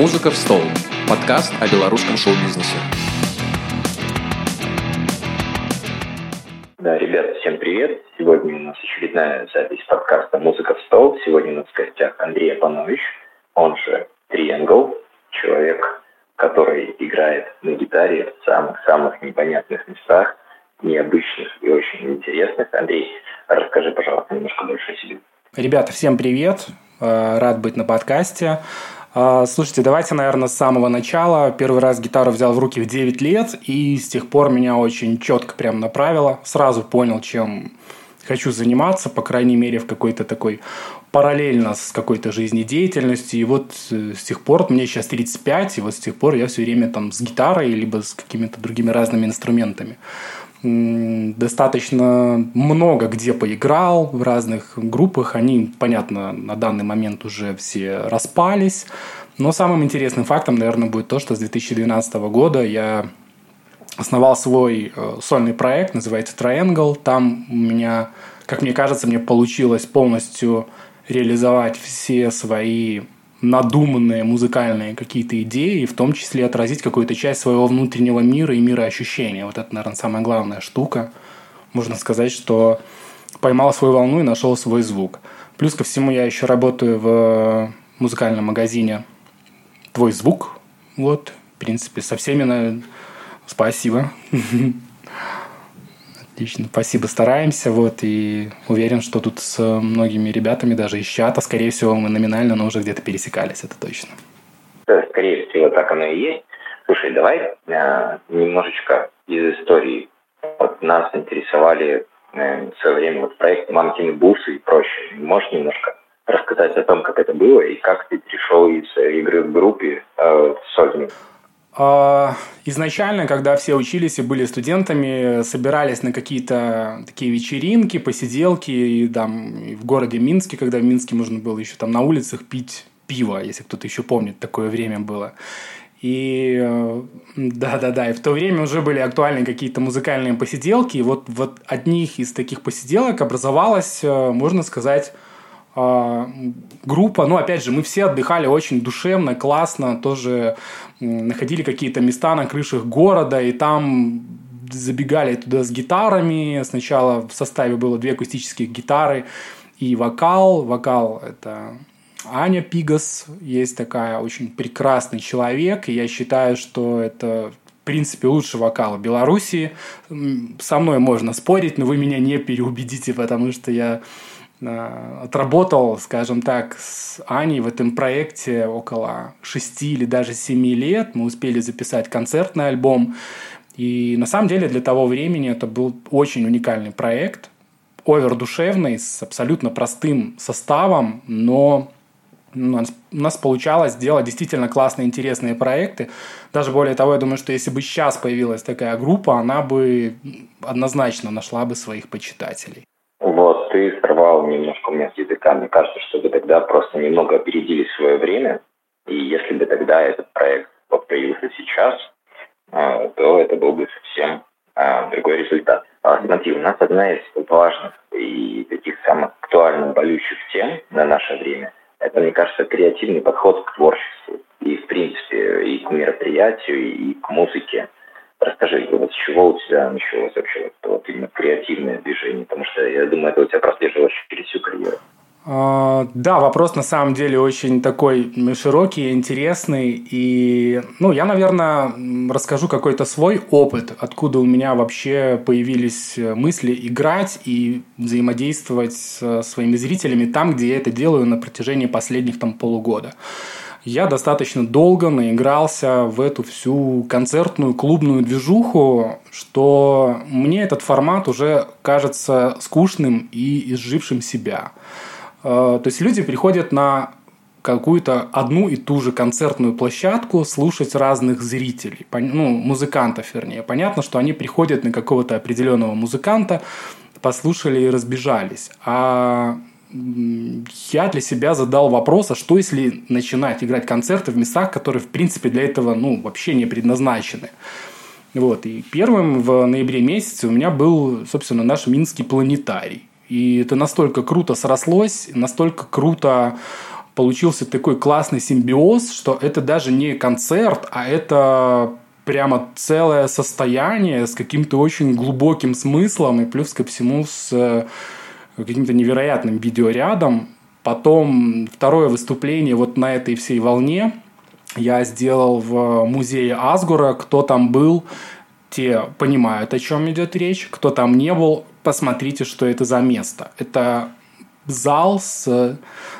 «Музыка в стол» – подкаст о белорусском шоу-бизнесе. Да, ребята, всем привет. Сегодня у нас очередная запись подкаста «Музыка в стол». Сегодня у нас в гостях Андрей Апанович, он же Triangle, человек, который играет на гитаре в самых-самых непонятных местах, необычных и очень интересных. Андрей, расскажи, пожалуйста, немножко больше о себе. Ребята, всем привет. Э, рад быть на подкасте. Э, слушайте, давайте, наверное, с самого начала. Первый раз гитару взял в руки в 9 лет, и с тех пор меня очень четко прям направило. Сразу понял, чем хочу заниматься, по крайней мере, в какой-то такой параллельно с какой-то жизнедеятельностью. И вот э, с тех пор, мне сейчас 35, и вот с тех пор я все время там с гитарой, либо с какими-то другими разными инструментами достаточно много где поиграл в разных группах. Они, понятно, на данный момент уже все распались. Но самым интересным фактом, наверное, будет то, что с 2012 года я основал свой э, сольный проект, называется Triangle. Там у меня, как мне кажется, мне получилось полностью реализовать все свои надуманные музыкальные какие-то идеи, в том числе отразить какую-то часть своего внутреннего мира и мира ощущения. Вот это, наверное, самая главная штука. Можно сказать, что поймал свою волну и нашел свой звук. Плюс ко всему я еще работаю в музыкальном магазине «Твой звук». Вот, в принципе, со всеми, наверное, спасибо. Отлично, спасибо, стараемся, вот, и уверен, что тут с многими ребятами, даже из чата, скорее всего, мы номинально, но уже где-то пересекались, это точно. Скорее всего, так оно и есть. Слушай, давай э, немножечко из истории. Вот нас интересовали э, в свое время вот проект «Мамкины бусы» и прочее. Можешь немножко рассказать о том, как это было и как ты перешел из игры в группе э, в сольник? А, изначально, когда все учились и были студентами, собирались на какие-то такие вечеринки, посиделки, и там и в городе Минске, когда в Минске можно было еще там на улицах пить пиво, если кто-то еще помнит, такое время было. И э, да-да-да, и в то время уже были актуальны какие-то музыкальные посиделки, и вот, вот одних из таких посиделок образовалась, э, можно сказать, а, группа, ну, опять же, мы все отдыхали очень душевно, классно, тоже находили какие-то места на крышах города, и там забегали туда с гитарами. Сначала в составе было две акустических гитары и вокал. Вокал – это Аня Пигас, есть такая очень прекрасный человек, и я считаю, что это в принципе, лучший вокал в Беларуси. Со мной можно спорить, но вы меня не переубедите, потому что я отработал, скажем так, с Аней в этом проекте около шести или даже семи лет. Мы успели записать концертный альбом. И на самом деле для того времени это был очень уникальный проект, овердушевный, с абсолютно простым составом, но у нас, у нас получалось делать действительно классные, интересные проекты. Даже более того, я думаю, что если бы сейчас появилась такая группа, она бы однозначно нашла бы своих почитателей. Ты сорвал немножко у меня с языка. Мне кажется, что вы тогда просто немного опередили свое время. И если бы тогда этот проект появился сейчас, а, то это был бы совсем а, другой результат. А, смотри, у нас одна из важных и таких самых актуальных, болючих тем на наше время – это, мне кажется, креативный подход к творчеству. И, в принципе, и к мероприятию, и к музыке. Расскажи, вот с чего у тебя началось вообще вот, вот именно креативное движение? Потому что я думаю, это у тебя прослеживалось через всю карьеру. А, да, вопрос на самом деле очень такой широкий, интересный. И, ну, я, наверное, расскажу какой-то свой опыт, откуда у меня вообще появились мысли играть и взаимодействовать с своими зрителями там, где я это делаю на протяжении последних там полугода я достаточно долго наигрался в эту всю концертную клубную движуху, что мне этот формат уже кажется скучным и изжившим себя. Э, то есть люди приходят на какую-то одну и ту же концертную площадку слушать разных зрителей, ну, музыкантов, вернее. Понятно, что они приходят на какого-то определенного музыканта, послушали и разбежались. А я для себя задал вопрос, а что если начинать играть концерты в местах, которые, в принципе, для этого, ну, вообще не предназначены. Вот, и первым в ноябре месяце у меня был, собственно, наш Минский планетарий. И это настолько круто срослось, настолько круто получился такой классный симбиоз, что это даже не концерт, а это прямо целое состояние с каким-то очень глубоким смыслом и плюс ко всему с э, каким-то невероятным видеорядом. Потом второе выступление вот на этой всей волне я сделал в музее Асгура. Кто там был, те понимают, о чем идет речь. Кто там не был, посмотрите, что это за место. Это зал с,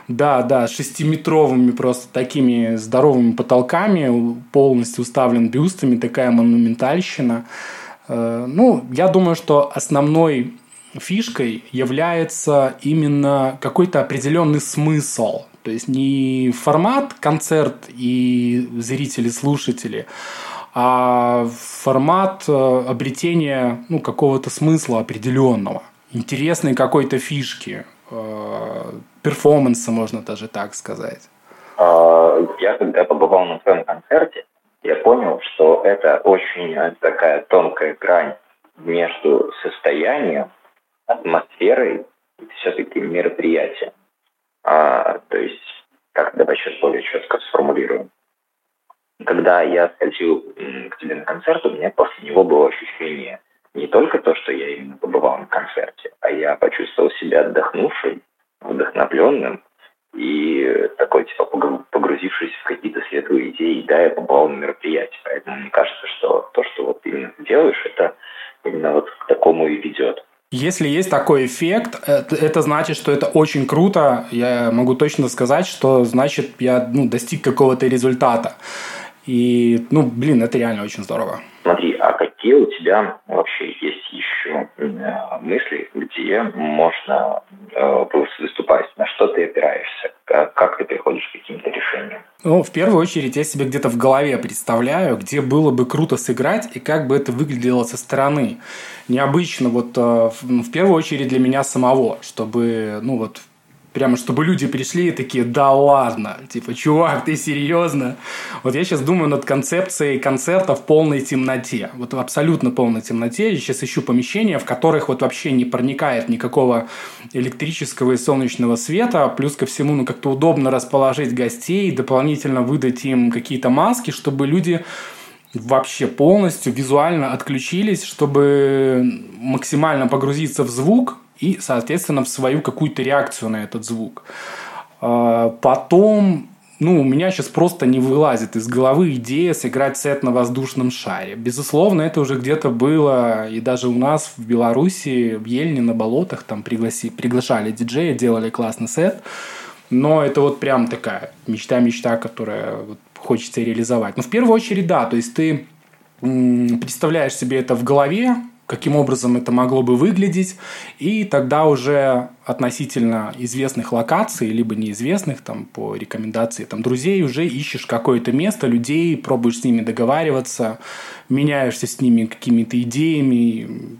да, да, шестиметровыми просто такими здоровыми потолками, полностью уставлен бюстами, такая монументальщина. Э, ну, я думаю, что основной фишкой является именно какой-то определенный смысл. То есть не формат концерт и зрители, слушатели, а формат э, обретения ну, какого-то смысла определенного, интересной какой-то фишки, э, перформанса, можно даже так сказать. А, я когда побывал на своем концерте, я понял, что это очень такая тонкая грань между состоянием, атмосферой все-таки мероприятием. А, то есть, как давай сейчас более четко сформулируем когда я сходил к тебе на концерт, у меня после него было ощущение не только то, что я именно побывал на концерте, а я почувствовал себя отдохнувшим, вдохновленным и такой, типа, погрузившись в какие-то светлые идеи, да, я побывал на мероприятии. Поэтому мне кажется, что то, что вот именно делаешь, это именно вот к такому и ведет. Если есть такой эффект, это, это значит, что это очень круто. Я могу точно сказать, что значит я ну, достиг какого-то результата. И, ну, блин, это реально очень здорово. Смотри, а какие у тебя вообще есть еще э, мысли, где можно э, выступать? На что ты опираешься? Как, ты приходишь к каким-то решениям? Ну, в первую очередь, я себе где-то в голове представляю, где было бы круто сыграть и как бы это выглядело со стороны. Необычно, вот э, в, в первую очередь для меня самого, чтобы, ну, вот Прямо, чтобы люди пришли и такие, да ладно, типа, чувак, ты серьезно? Вот я сейчас думаю над концепцией концерта в полной темноте. Вот в абсолютно полной темноте. Я сейчас ищу помещения, в которых вот вообще не проникает никакого электрического и солнечного света. Плюс ко всему, ну, как-то удобно расположить гостей, дополнительно выдать им какие-то маски, чтобы люди вообще полностью визуально отключились, чтобы максимально погрузиться в звук, и, соответственно, в свою какую-то реакцию на этот звук. А, потом, ну, у меня сейчас просто не вылазит из головы идея сыграть сет на воздушном шаре. Безусловно, это уже где-то было, и даже у нас в Беларуси, в Ельне, на болотах, там пригласи, приглашали диджея, делали классный сет. Но это вот прям такая мечта-мечта, которая вот хочется реализовать. Но в первую очередь, да, то есть ты представляешь себе это в голове, каким образом это могло бы выглядеть, и тогда уже относительно известных локаций, либо неизвестных, там, по рекомендации там, друзей, уже ищешь какое-то место, людей, пробуешь с ними договариваться, меняешься с ними какими-то идеями.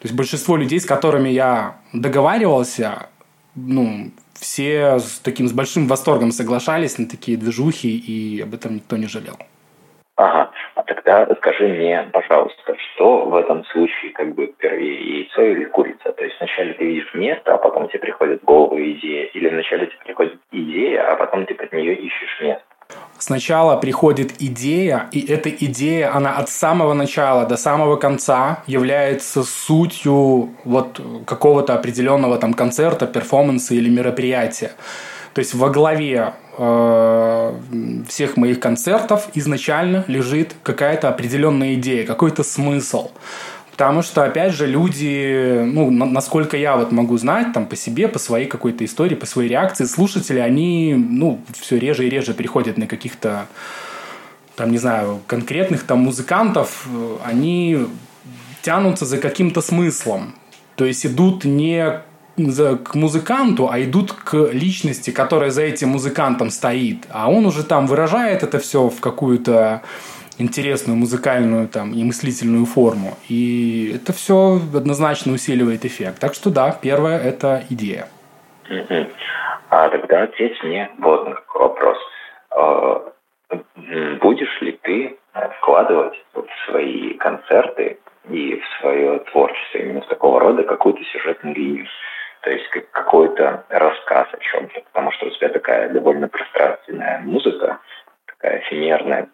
То есть большинство людей, с которыми я договаривался, ну, все с таким с большим восторгом соглашались на такие движухи, и об этом никто не жалел. Ага, а тогда скажи мне, пожалуйста, что в этом случае как бы первее, яйцо или курица? То есть вначале ты видишь место, а потом тебе приходит в голову идея, или вначале тебе приходит идея, а потом ты под нее ищешь место? Сначала приходит идея, и эта идея, она от самого начала до самого конца является сутью вот какого-то определенного там концерта, перформанса или мероприятия. То есть во главе э, всех моих концертов изначально лежит какая-то определенная идея, какой-то смысл. Потому что, опять же, люди, ну, насколько я вот могу знать, там, по себе, по своей какой-то истории, по своей реакции, слушатели, они, ну, все реже и реже приходят на каких-то, там, не знаю, конкретных там музыкантов, они тянутся за каким-то смыслом. То есть идут не к музыканту, а идут к личности, которая за этим музыкантом стоит. А он уже там выражает это все в какую-то интересную музыкальную там, и мыслительную форму. И это все однозначно усиливает эффект. Так что да, первое – это идея. А тогда ответь мне вот на какой вопрос. А, будешь ли ты вкладывать в свои концерты и в свое творчество именно такого рода какую-то сюжетную линию? то есть как какой-то рассказ о чем-то, потому что у тебя такая довольно пространственная музыка, такая эфемерная,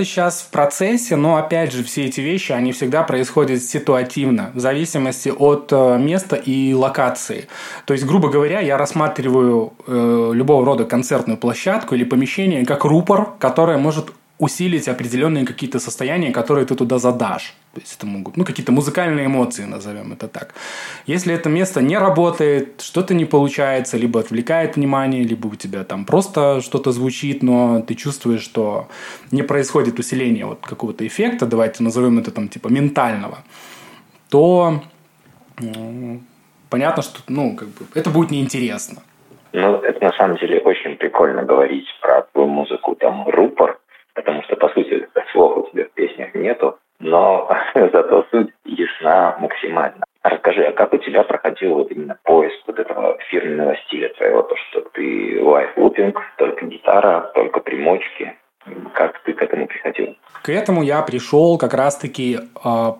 Это сейчас в процессе, но опять же все эти вещи, они всегда происходят ситуативно, в зависимости от э, места и локации. То есть, грубо говоря, я рассматриваю э, любого рода концертную площадку или помещение как рупор, которое может усилить определенные какие-то состояния, которые ты туда задашь. То есть это могут, ну, какие-то музыкальные эмоции, назовем это так. Если это место не работает, что-то не получается, либо отвлекает внимание, либо у тебя там просто что-то звучит, но ты чувствуешь, что не происходит усиление вот какого-то эффекта, давайте назовем это там типа ментального, то ну, понятно, что ну, как бы, это будет неинтересно. Ну, это на самом деле очень прикольно говорить про твою музыку, там, рупор, потому что, по сути, слов у тебя в песнях нету, но зато суть ясна максимально. Расскажи, а как у тебя проходил вот именно поиск вот этого фирменного стиля твоего, то, что ты лайфлупинг, только гитара, только примочки, как ты к этому приходил? К этому я пришел как раз-таки э,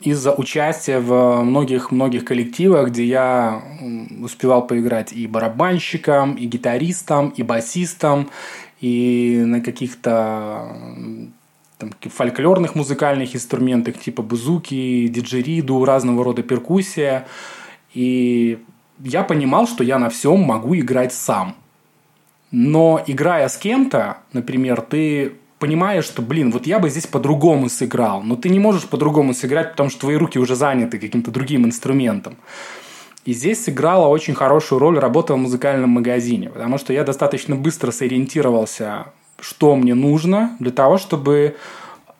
из-за участия в многих-многих коллективах, где я успевал поиграть и барабанщиком, и гитаристом, и басистом, и на каких-то там, фольклорных музыкальных инструментах типа бузуки, диджериду, разного рода перкуссия. И я понимал, что я на всем могу играть сам. Но играя с кем-то, например, ты понимаешь, что, блин, вот я бы здесь по-другому сыграл, но ты не можешь по-другому сыграть, потому что твои руки уже заняты каким-то другим инструментом. И здесь сыграла очень хорошую роль работа в музыкальном магазине, потому что я достаточно быстро сориентировался, что мне нужно для того, чтобы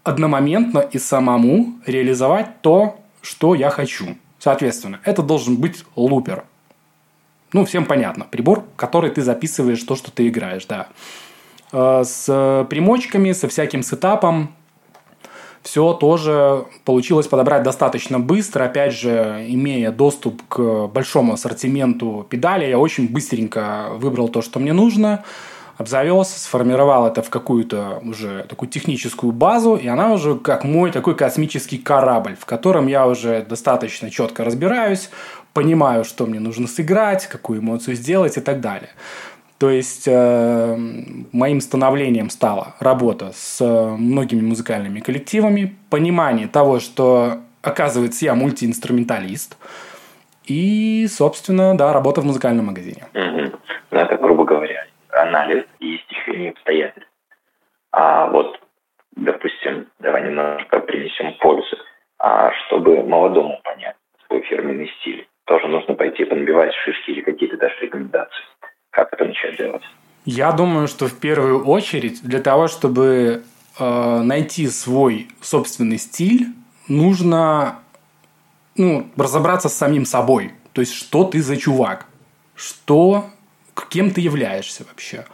одномоментно и самому реализовать то, что я хочу. Соответственно, это должен быть лупер. Ну, всем понятно. Прибор, который ты записываешь то, что ты играешь, да. Э, с примочками, со всяким сетапом, все тоже получилось подобрать достаточно быстро. Опять же, имея доступ к большому ассортименту педалей, я очень быстренько выбрал то, что мне нужно, обзавелся, сформировал это в какую-то уже такую техническую базу, и она уже как мой такой космический корабль, в котором я уже достаточно четко разбираюсь, понимаю, что мне нужно сыграть, какую эмоцию сделать и так далее. То есть э, моим становлением стала работа с многими музыкальными коллективами, понимание того, что оказывается я мультиинструменталист, и, собственно, да, работа в музыкальном магазине. Угу. Ну, это, грубо говоря, анализ и стечение обстоятельств. А вот, допустим, давай немножко принесем пользу. А чтобы молодому понять свой фирменный стиль, тоже нужно пойти понабивать шишки или какие-то даже рекомендации. Как это начать делать? Я думаю, что в первую очередь для того, чтобы э, найти свой собственный стиль, нужно ну, разобраться с самим собой. То есть, что ты за чувак? Что, кем ты являешься вообще?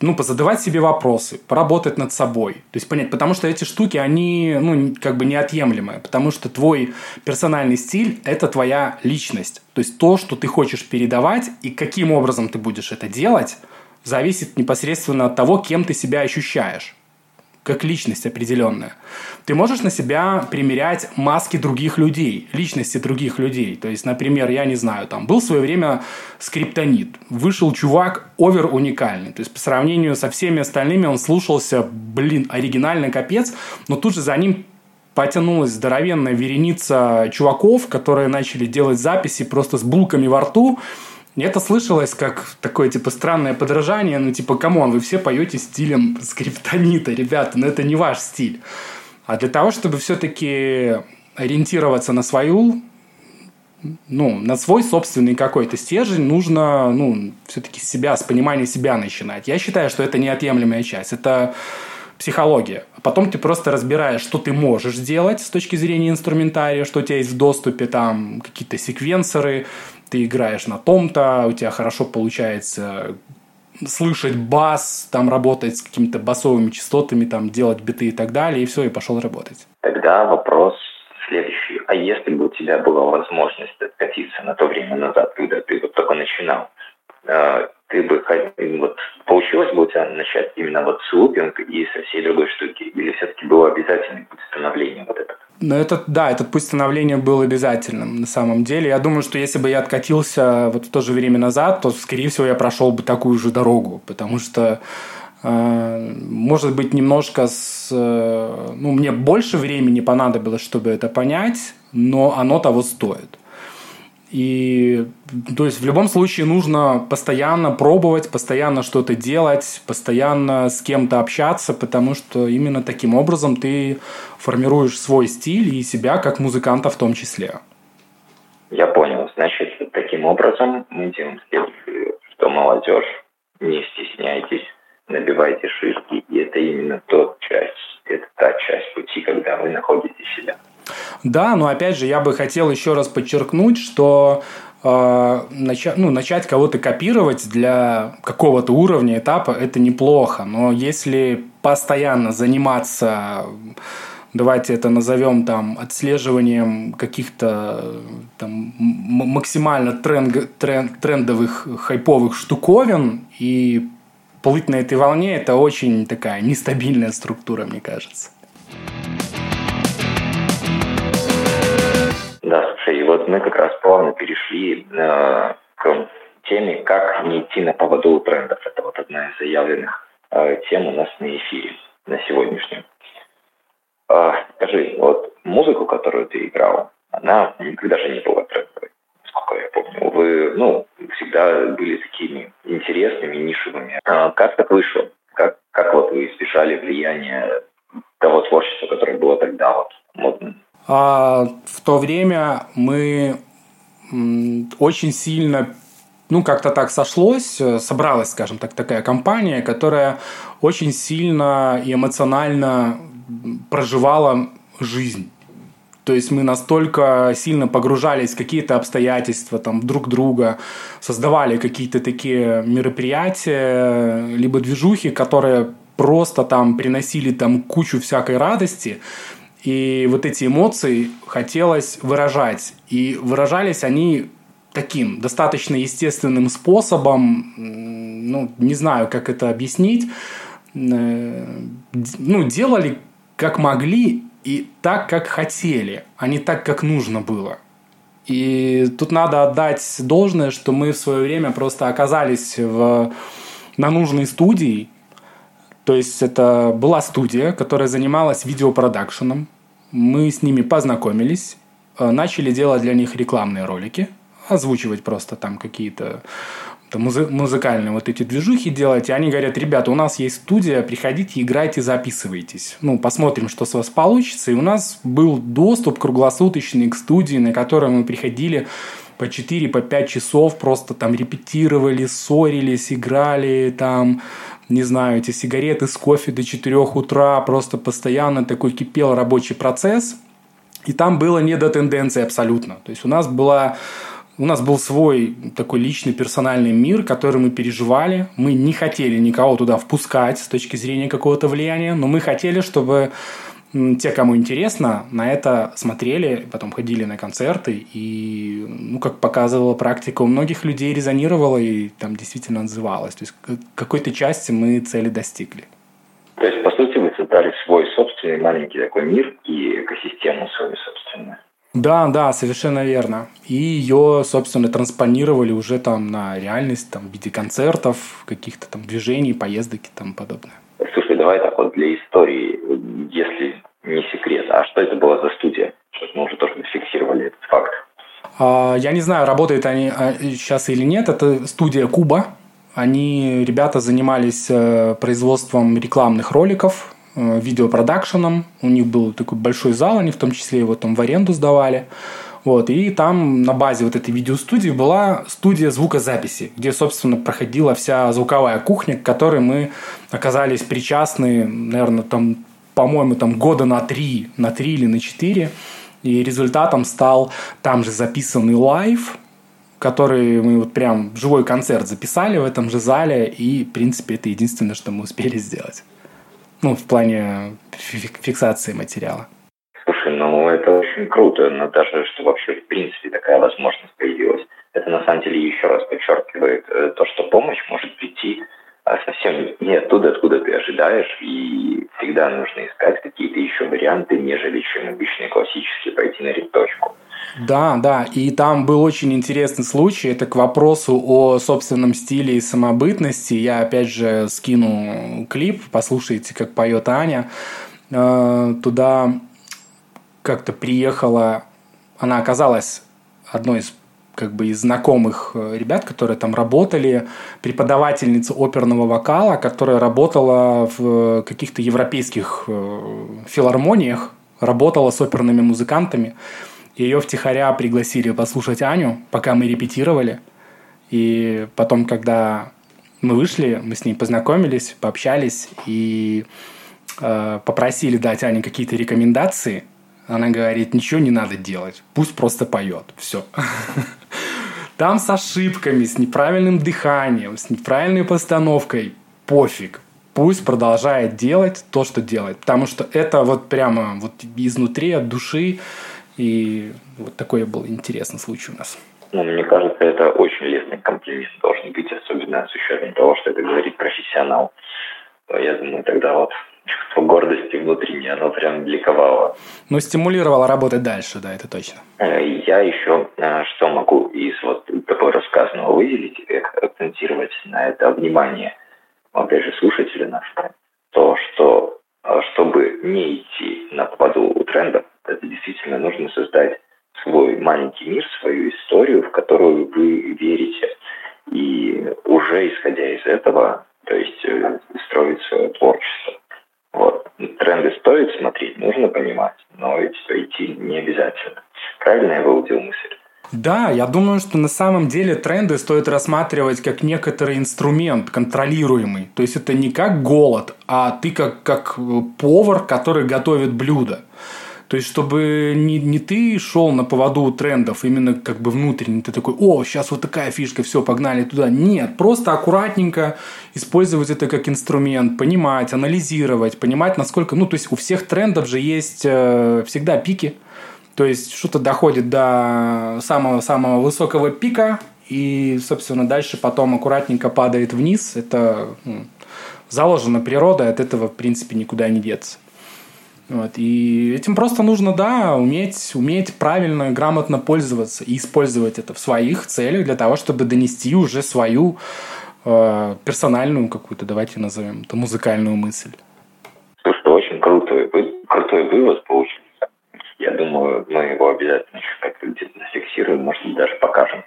ну, позадавать себе вопросы, поработать над собой. То есть понять, потому что эти штуки, они, ну, как бы неотъемлемые, потому что твой персональный стиль – это твоя личность. То есть то, что ты хочешь передавать и каким образом ты будешь это делать, зависит непосредственно от того, кем ты себя ощущаешь как личность определенная. Ты можешь на себя примерять маски других людей, личности других людей. То есть, например, я не знаю, там был в свое время скриптонит, вышел чувак овер уникальный. То есть, по сравнению со всеми остальными он слушался, блин, оригинальный капец, но тут же за ним потянулась здоровенная вереница чуваков, которые начали делать записи просто с булками во рту, это слышалось как такое, типа, странное подражание, ну, типа, come on, вы все поете стилем Скриптонита, ребята, но это не ваш стиль. А для того, чтобы все-таки ориентироваться на свою, ну, на свой собственный какой-то стержень, нужно, ну, все-таки себя, с понимания себя начинать. Я считаю, что это неотъемлемая часть. Это психология. А потом ты просто разбираешь, что ты можешь сделать с точки зрения инструментария, что у тебя есть в доступе, там, какие-то секвенсоры, ты играешь на том-то, у тебя хорошо получается слышать бас, там работать с какими-то басовыми частотами, там делать биты и так далее, и все, и пошел работать. Тогда вопрос следующий. А если бы у тебя была возможность откатиться на то время назад, когда ты вот только начинал, э, ты бы вот получилось бы у тебя начать именно вот с лупинг и со всей другой штуки, или обязательный путь становления вот этот. Но это, да, этот путь становления был обязательным на самом деле. Я думаю, что если бы я откатился вот в то же время назад, то, скорее всего, я прошел бы такую же дорогу, потому что э, может быть, немножко с... Э, ну, мне больше времени понадобилось, чтобы это понять, но оно того стоит. И то есть в любом случае нужно постоянно пробовать, постоянно что-то делать, постоянно с кем-то общаться, потому что именно таким образом ты формируешь свой стиль и себя как музыканта в том числе. Я понял. Значит, таким образом мы делаем следующее, что молодежь, не стесняйтесь, набивайте шишки, и это именно тот часть, это та часть пути, когда вы находите себя. Да, но опять же, я бы хотел еще раз подчеркнуть, что э, начать, ну, начать кого-то копировать для какого-то уровня, этапа, это неплохо. Но если постоянно заниматься давайте это назовем там отслеживанием каких-то там максимально тренд, тренд, трендовых хайповых штуковин и плыть на этой волне это очень такая нестабильная структура, мне кажется. Да, вот мы как раз плавно перешли э, к теме, как не идти на поводу у трендов. Это вот одна из заявленных э, тем у нас на эфире на сегодняшнем. Э, скажи, вот музыку, которую ты играл, она никогда же не была трендовой, сколько я помню. Вы, ну, всегда были такими интересными, нишевыми. А как так вышло? Как, как вот вы избежали влияния того творчества, которое было тогда вот? А в то время мы очень сильно ну, как-то так сошлось, э, собралась, скажем так, такая компания, которая очень сильно и эмоционально проживала жизнь. То есть мы настолько сильно погружались в какие-то обстоятельства там, друг друга, создавали какие-то такие мероприятия, либо движухи, которые просто там приносили там кучу всякой радости. И вот эти эмоции хотелось выражать. И выражались они таким достаточно естественным способом, ну, не знаю, как это объяснить, э, ну, делали как могли и так, как хотели, а не так, как нужно было. И тут надо отдать должное, что мы в свое время просто оказались в, на нужной студии, то есть это была студия, которая занималась видеопродакшеном. Мы с ними познакомились, э, начали делать для них рекламные ролики, озвучивать просто там какие-то музыкальные вот эти движухи делать. И они говорят, ребята, у нас есть студия, приходите, играйте, записывайтесь. Ну, посмотрим, что с вас получится. И у нас был доступ круглосуточный к студии, на которой мы приходили по 4, по 5 часов, просто там репетировали, ссорились, играли, там не знаю, эти сигареты с кофе до 4 утра, просто постоянно такой кипел рабочий процесс. И там было не до тенденции абсолютно. То есть у нас была у нас был свой такой личный персональный мир, который мы переживали. Мы не хотели никого туда впускать с точки зрения какого-то влияния, но мы хотели, чтобы те, кому интересно, на это смотрели, потом ходили на концерты, и, ну, как показывала практика, у многих людей резонировало и там действительно отзывалось. То есть какой-то части мы цели достигли. То есть, по сути, вы создали свой собственный маленький такой мир и экосистему свою собственную. Да, да, совершенно верно. И ее, собственно, транспонировали уже там на реальность, там, в виде концертов, каких-то там движений, поездок и тому подобное. Слушай, давай так вот для истории, не секрет, а что это была за студия? Чтобы мы уже тоже зафиксировали этот факт. А, я не знаю, работают они сейчас а, или нет. Это студия Куба. Они, ребята, занимались э, производством рекламных роликов, э, видеопродакшеном. У них был такой большой зал, они в том числе его там в аренду сдавали. Вот, и там на базе вот этой видеостудии была студия звукозаписи, где, собственно, проходила вся звуковая кухня, к которой мы оказались причастны, наверное, там, по-моему, там года на три, на три или на четыре. И результатом стал там же записанный live, который мы вот прям живой концерт записали в этом же зале, и, в принципе, это единственное, что мы успели сделать. Ну, в плане фиксации материала. Слушай, ну это очень круто, но даже что вообще в принципе такая возможность появилась. Это на самом деле еще раз подчеркивает э, то, что помощь может прийти а совсем не оттуда, откуда ты ожидаешь, и всегда нужно искать какие-то еще варианты, нежели чем обычные классические пойти на редточку. Да, да, и там был очень интересный случай, это к вопросу о собственном стиле и самобытности. Я опять же скину клип, послушайте, как поет Аня. Э, туда как-то приехала, она оказалась одной из как бы из знакомых э, ребят, которые там работали, преподавательница оперного вокала, которая работала в каких-то европейских э, филармониях, работала с оперными музыкантами. Ее втихаря пригласили послушать Аню, пока мы репетировали. И потом, когда мы вышли, мы с ней познакомились, пообщались и э, попросили дать Ане какие-то рекомендации. Она говорит, ничего не надо делать, пусть просто поет. Все. Там с ошибками, с неправильным дыханием, с неправильной постановкой. Пофиг. Пусть продолжает делать то, что делает. Потому что это вот прямо вот изнутри, от души. И вот такой был интересный случай у нас. Ну, мне кажется, это очень лестный комплимент должен быть, особенно с учетом того, что это говорит профессионал. Я думаю, тогда вот чувство гордости внутреннее, оно прям бликовало. Ну, стимулировало работать дальше, да, это точно. Э, я еще э, что могу из вот такого рассказанного выделить, акцентировать на это внимание, опять же, слушателя нашего, то, что э, чтобы не идти на поводу у трендов, это действительно нужно создать свой маленький мир, свою историю, в которую вы верите. И уже исходя из этого, то есть строить свое творчество. Вот. Тренды стоит смотреть, нужно понимать, но ведь идти не обязательно. Правильно я выудил мысль? Да, я думаю, что на самом деле тренды стоит рассматривать как некоторый инструмент контролируемый. То есть это не как голод, а ты как, как повар, который готовит блюдо. То есть, чтобы не, не ты шел на поводу трендов, именно как бы внутренне, ты такой, о, сейчас вот такая фишка, все, погнали туда. Нет, просто аккуратненько использовать это как инструмент, понимать, анализировать, понимать, насколько, ну, то есть, у всех трендов же есть э, всегда пики. То есть, что-то доходит до самого-самого высокого пика, и, собственно, дальше потом аккуратненько падает вниз. Это ну, заложено природой, от этого, в принципе, никуда не деться. Вот. И этим просто нужно, да, уметь, уметь правильно, грамотно пользоваться и использовать это в своих целях для того, чтобы донести уже свою э, персональную какую-то, давайте назовем это, музыкальную мысль. Слушай, очень крутой, крутой вывод получился. Я думаю, мы его обязательно как-то где-то зафиксируем, может быть, даже покажем.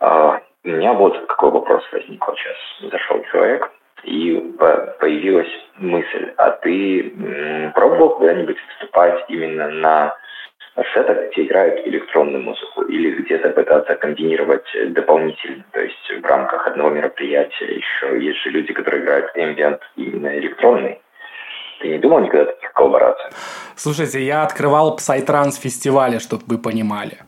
А, у меня вот какой вопрос возник вот сейчас. Зашел человек, и появилась мысль, а ты пробовал когда-нибудь выступать именно на сетах, где играют электронную музыку, или где-то пытаться комбинировать дополнительно, то есть в рамках одного мероприятия еще есть же люди, которые играют ambient именно электронный. Ты не думал никогда о таких коллаборациях? Слушайте, я открывал Psytrance фестивали, чтобы вы понимали.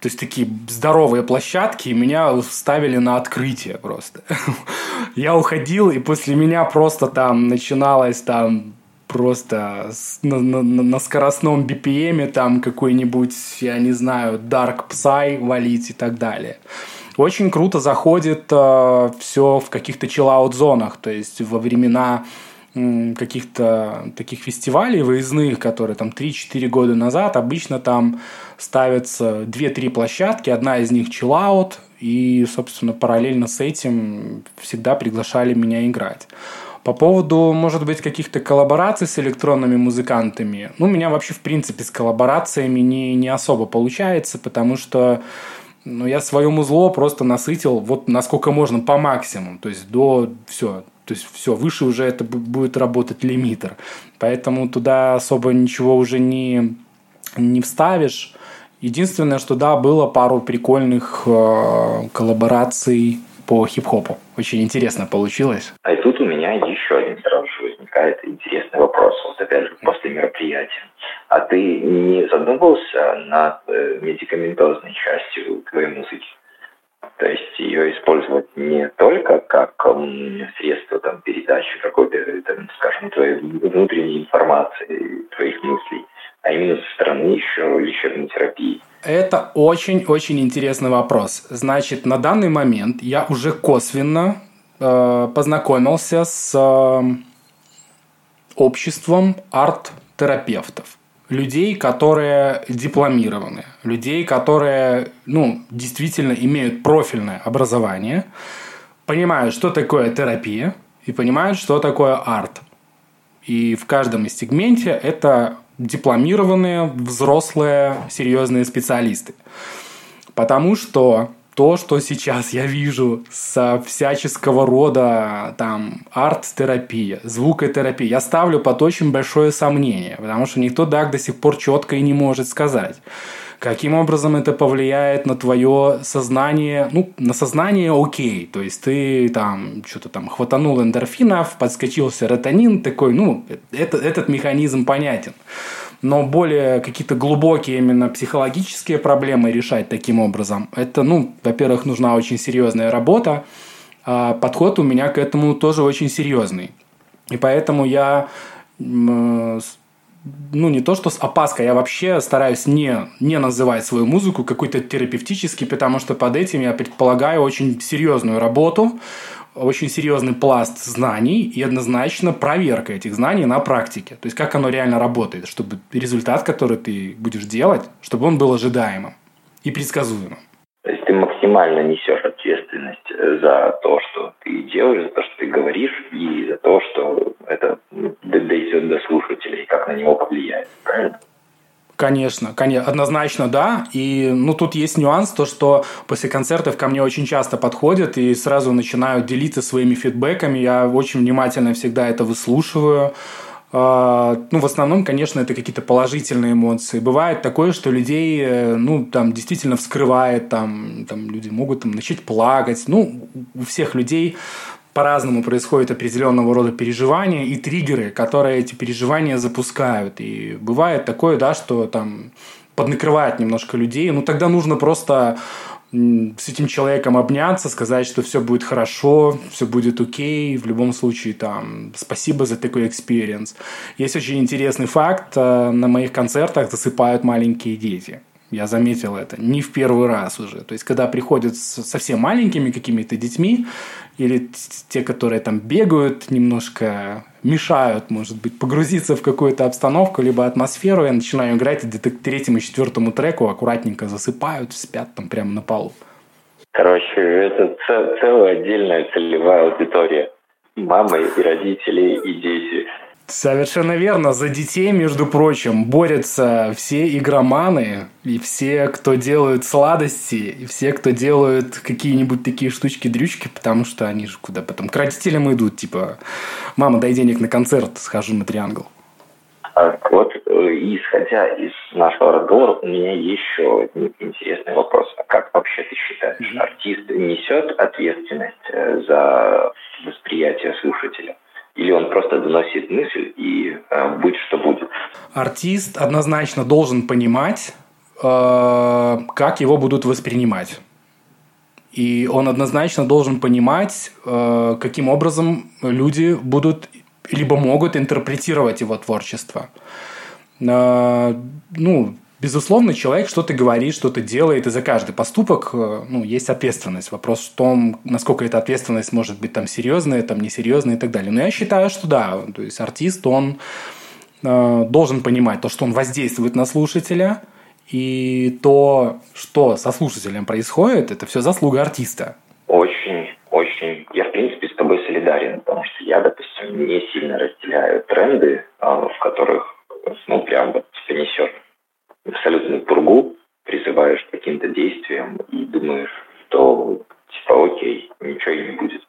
То есть такие здоровые площадки, и меня ставили на открытие просто. Я уходил, и после меня просто там начиналось там просто на, на, на скоростном BPM там какой-нибудь, я не знаю, Dark Psy валить и так далее. Очень круто заходит э, все в каких-то чиллаут зонах, то есть во времена каких-то таких фестивалей выездных, которые там 3-4 года назад, обычно там ставятся 2-3 площадки, одна из них чиллаут, и, собственно, параллельно с этим всегда приглашали меня играть. По поводу, может быть, каких-то коллабораций с электронными музыкантами, ну, у меня вообще, в принципе, с коллаборациями не, не особо получается, потому что ну, я свое музло просто насытил вот насколько можно по максимуму, то есть до все, то есть все, выше уже это будет работать лимитер. Поэтому туда особо ничего уже не, не вставишь. Единственное, что да, было пару прикольных э, коллабораций по хип-хопу. Очень интересно получилось. А и тут у меня еще один сразу же возникает интересный вопрос. Вот опять же, после мероприятия. А ты не задумывался над э, медикаментозной частью твоей музыки? То есть ее использовать не только как средство там, передачи какой-то, скажем, твоей внутренней информации, твоих мыслей, а именно со стороны еще лечебной терапии. Это очень-очень интересный вопрос. Значит, на данный момент я уже косвенно э, познакомился с э, обществом арт-терапевтов. Людей, которые дипломированы, людей, которые ну, действительно имеют профильное образование, понимают, что такое терапия, и понимают, что такое арт. И в каждом из сегменте это дипломированные, взрослые, серьезные специалисты. Потому что то, что сейчас я вижу со всяческого рода там арт-терапия, звукотерапия, я ставлю под очень большое сомнение, потому что никто так до сих пор четко и не может сказать. Каким образом это повлияет на твое сознание? Ну, на сознание окей. То есть ты там что-то там хватанул эндорфинов, подскочил серотонин, такой, ну, это, этот механизм понятен но более какие-то глубокие именно психологические проблемы решать таким образом, это, ну, во-первых, нужна очень серьезная работа, а подход у меня к этому тоже очень серьезный. И поэтому я ну, не то что с опаской, я вообще стараюсь не, не называть свою музыку какой-то терапевтический, потому что под этим я предполагаю очень серьезную работу, очень серьезный пласт знаний и однозначно проверка этих знаний на практике. То есть, как оно реально работает, чтобы результат, который ты будешь делать, чтобы он был ожидаемым и предсказуемым. То есть ты максимально несешь ответственность э, за то, что ты делаешь, за то, что ты говоришь, и за то, что это дойдет до слушателей, как на него повлияет. Конечно, конечно, однозначно да. И ну тут есть нюанс, то что после концертов ко мне очень часто подходят и сразу начинают делиться своими фидбэками. Я очень внимательно всегда это выслушиваю. А, ну, в основном, конечно, это какие-то положительные эмоции. Бывает такое, что людей, э, ну, там, действительно вскрывает, там, там люди могут там, начать плакать. Ну, у всех людей по-разному происходят определенного рода переживания и триггеры, которые эти переживания запускают. И бывает такое, да, что там поднакрывает немножко людей. Ну, тогда нужно просто с этим человеком обняться, сказать, что все будет хорошо, все будет окей, в любом случае там спасибо за такой experience. Есть очень интересный факт, э, на моих концертах засыпают маленькие дети. Я заметил это не в первый раз уже. То есть, когда приходят совсем маленькими какими-то детьми, или те, которые там бегают, немножко мешают, может быть, погрузиться в какую-то обстановку, либо атмосферу, я начинаю играть, и к третьему и четвертому треку аккуратненько засыпают, спят там прямо на полу. Короче, это целая отдельная целевая аудитория. Мамы и родители, и дети. Совершенно верно. За детей, между прочим, борются все игроманы и все, кто делают сладости, и все, кто делают какие-нибудь такие штучки-дрючки, потому что они же куда потом к родителям идут, типа, мама, дай денег на концерт, схожу на триангл. Вот, э, исходя из нашего разговора, у меня еще интересный вопрос. А как вообще ты считаешь, артист несет ответственность э, за восприятие слушателя? или он доносит мысль и э, будет что будет. Артист однозначно должен понимать, э, как его будут воспринимать. И он однозначно должен понимать, э, каким образом люди будут либо могут интерпретировать его творчество. Э, ну, Безусловно, человек что-то говорит, что-то делает, и за каждый поступок э, ну, есть ответственность. Вопрос в том, насколько эта ответственность может быть там серьезная, там несерьезная и так далее. Но я считаю, что да, то есть артист, он э, должен понимать то, что он воздействует на слушателя, и то, что со слушателем происходит, это все заслуга артиста. Очень, очень. Я, в принципе, с тобой солидарен, потому что я, допустим, не сильно разделяю тренды, а, в которых, ну, прям вот типа абсолютную пургу, призываешь к каким-то действиям и думаешь, что типа окей, ничего и не будет.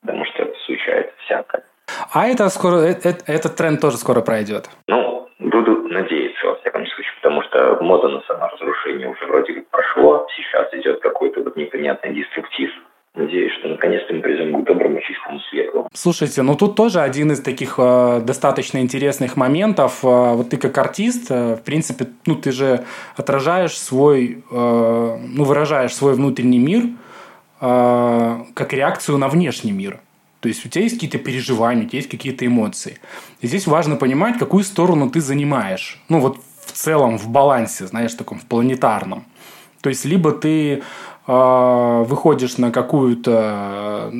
Потому что случается всякое. А это скоро, это, э, этот тренд тоже скоро пройдет? Ну, буду надеяться, во всяком случае, потому что мода на саморазрушение уже вроде как прошло, сейчас идет какой-то вот непонятный деструктив, Надеюсь, что наконец-то мы придем к доброму, чистому свету. Слушайте, ну тут тоже один из таких э, достаточно интересных моментов. Э, вот ты как артист, э, в принципе, ну ты же отражаешь свой, э, ну выражаешь свой внутренний мир э, как реакцию на внешний мир. То есть у тебя есть какие-то переживания, у тебя есть какие-то эмоции. И здесь важно понимать, какую сторону ты занимаешь. Ну вот в целом в балансе, знаешь, таком в планетарном. То есть либо ты а, выходишь на какую-то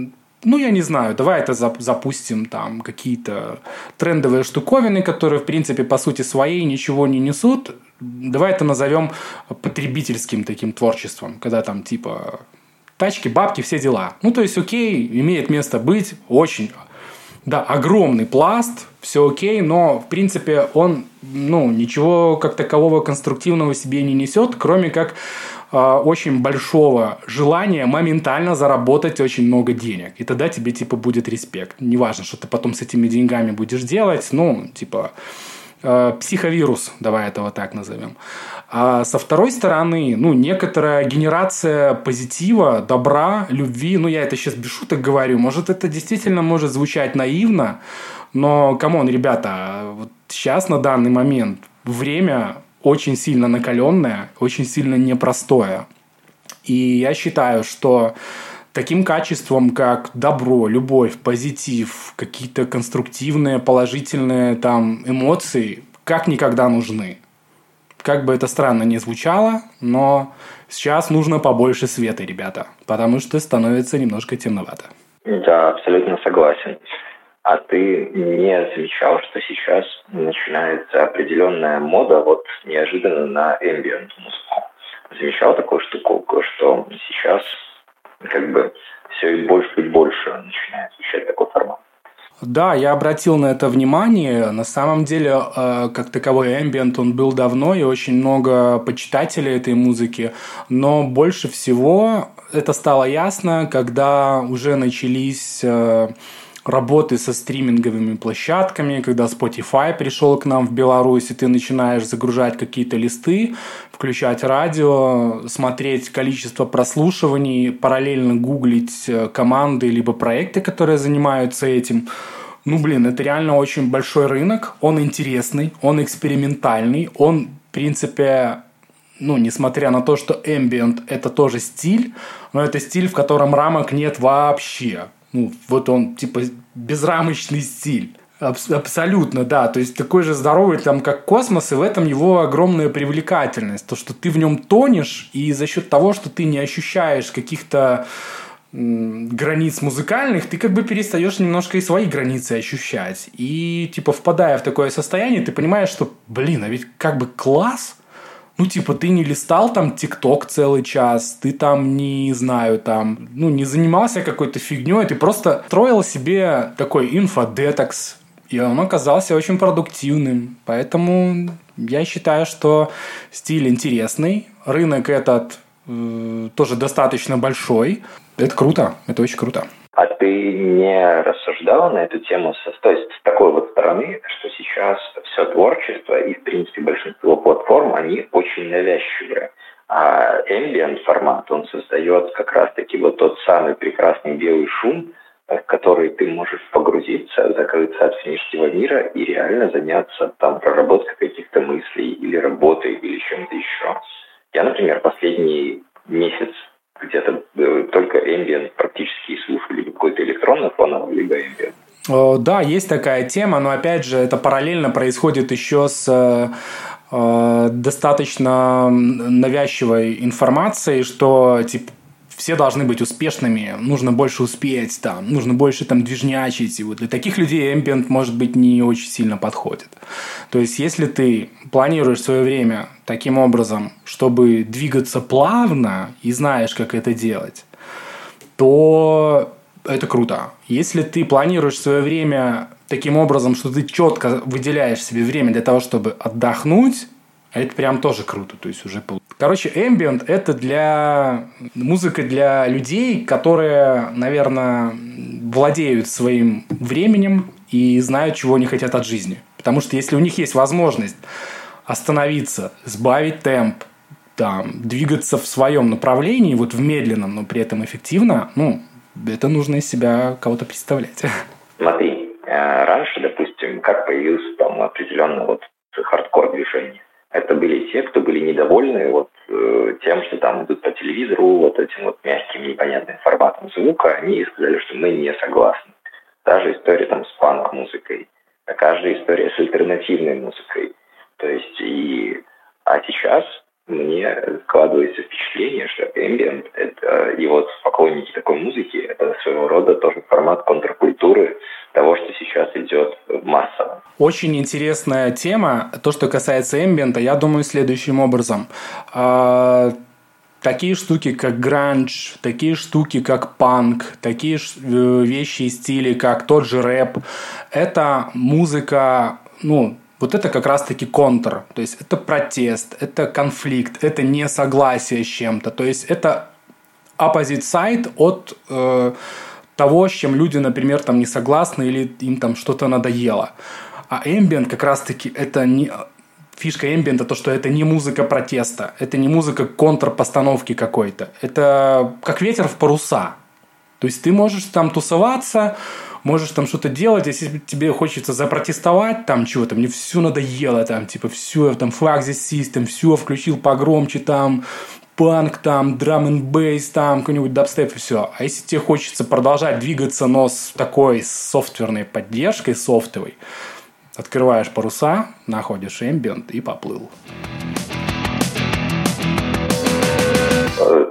ну, я не знаю, давай это запустим там какие-то трендовые штуковины, которые, в принципе, по сути своей ничего не несут. Давай это назовем потребительским таким творчеством, когда там типа тачки, бабки, все дела. Ну, то есть, окей, имеет место быть, очень, да, огромный пласт, все окей, но, в принципе, он, ну, ничего как такового конструктивного себе не несет, кроме как э, очень большого желания моментально заработать очень много денег. И тогда тебе, типа, будет респект. Неважно, что ты потом с этими деньгами будешь делать, ну, типа, э, психовирус, давай этого так назовем. А со второй стороны, ну, некоторая генерация позитива, добра, любви, ну, я это сейчас без шуток говорю, может, это действительно может звучать наивно, но, come on, ребята, вот сейчас на данный момент время очень сильно накаленное, очень сильно непростое. И я считаю, что таким качеством, как добро, любовь, позитив, какие-то конструктивные, положительные там эмоции, как никогда нужны. Как бы это странно ни звучало, но сейчас нужно побольше света, ребята, потому что становится немножко темновато. Да, абсолютно согласен. А ты не замечал, что сейчас начинается определенная мода вот неожиданно на ambient музыку? Замечал такую штуку, что сейчас как бы все и больше и больше начинает звучать такой формат? Да, я обратил на это внимание. На самом деле, э, как таковой ambient он был давно, и очень много почитателей этой музыки. Но больше всего это стало ясно, когда уже начались э, работы со стриминговыми площадками, когда Spotify пришел к нам в Беларусь, и ты начинаешь загружать какие-то листы, включать радио, смотреть количество прослушиваний, параллельно гуглить э, команды либо проекты, которые занимаются этим. Ну, блин, это реально очень большой рынок, он интересный, он экспериментальный, он, в принципе, ну, несмотря на то, что ambient – это тоже стиль, но это стиль, в котором рамок нет вообще. Ну, вот он, типа, безрамочный стиль. Абс- абсолютно, да. То есть такой же здоровый, там, как космос, и в этом его огромная привлекательность. То, что ты в нем тонешь, и за счет того, что ты не ощущаешь каких-то границ музыкальных, ты как бы перестаешь немножко и свои границы ощущать. И, типа, впадая в такое состояние, ты понимаешь, что, блин, а ведь как бы класс, ну, типа, ты не листал там ТикТок целый час, ты там, не знаю, там, ну, не занимался какой-то фигней, ты просто строил себе такой инфодетокс, и он оказался очень продуктивным. Поэтому я считаю, что стиль интересный, рынок этот э, тоже достаточно большой. Это круто, это очень круто. А ты не рассуждал на эту тему со, то есть, с такой вот стороны, что сейчас все творчество и, в принципе, большинство платформ, они очень навязчивые. А ambient формат, он создает как раз-таки вот тот самый прекрасный белый шум, в который ты можешь погрузиться, закрыться от внешнего мира и реально заняться там проработкой каких-то мыслей или работой или чем-то еще. Я, например, последний месяц где-то э, только ambient практически слушаю, либо какой-то электронный фоновый, либо ambient. Да, есть такая тема, но опять же это параллельно происходит еще с э, достаточно навязчивой информацией, что типа все должны быть успешными, нужно больше успеть, там, нужно больше там движнячить. И вот для таких людей ambient, может быть, не очень сильно подходит. То есть, если ты планируешь свое время таким образом, чтобы двигаться плавно и знаешь, как это делать, то это круто. Если ты планируешь свое время таким образом, что ты четко выделяешь себе время для того, чтобы отдохнуть, это прям тоже круто. То есть уже Короче, ambient это для музыка для людей, которые, наверное, владеют своим временем и знают, чего они хотят от жизни. Потому что если у них есть возможность остановиться, сбавить темп, там, двигаться в своем направлении, вот в медленном, но при этом эффективно, ну, это нужно из себя кого-то представлять. Смотри, э, раньше, допустим, как появился там определенно вот хардкор движение, это были те, кто были недовольны вот э, тем, что там идут по телевизору, вот этим вот мягким, непонятным форматом звука, они сказали, что мы не согласны. Та же история там с панк-музыкой, такая же история с альтернативной музыкой. То есть и... А сейчас мне складывается впечатление, что ambient — это, и вот поклонники такой музыки, это своего рода тоже формат контркультуры того, что сейчас идет массово. Очень интересная тема. То, что касается эмбиента, я думаю следующим образом. А, такие штуки, как гранж, такие штуки, как панк, такие э, вещи и стили, как тот же рэп, это музыка, ну, вот это как раз-таки контр. То есть это протест, это конфликт, это несогласие с чем-то. То есть это opposite side от э, того, с чем люди, например, там не согласны или им там что-то надоело. А ambient как раз-таки это не фишка ambient то, что это не музыка протеста, это не музыка контрпостановки какой-то. Это как ветер в паруса. То есть ты можешь там тусоваться, можешь там что-то делать, если тебе хочется запротестовать, там чего-то, мне все надоело, там, типа, все, там, флаг здесь систем, все, включил погромче, там, панк, там, драм н бейс, там, какой-нибудь дабстеп и все. А если тебе хочется продолжать двигаться, но с такой софтверной поддержкой, софтовой, открываешь паруса, находишь эмбиент и поплыл.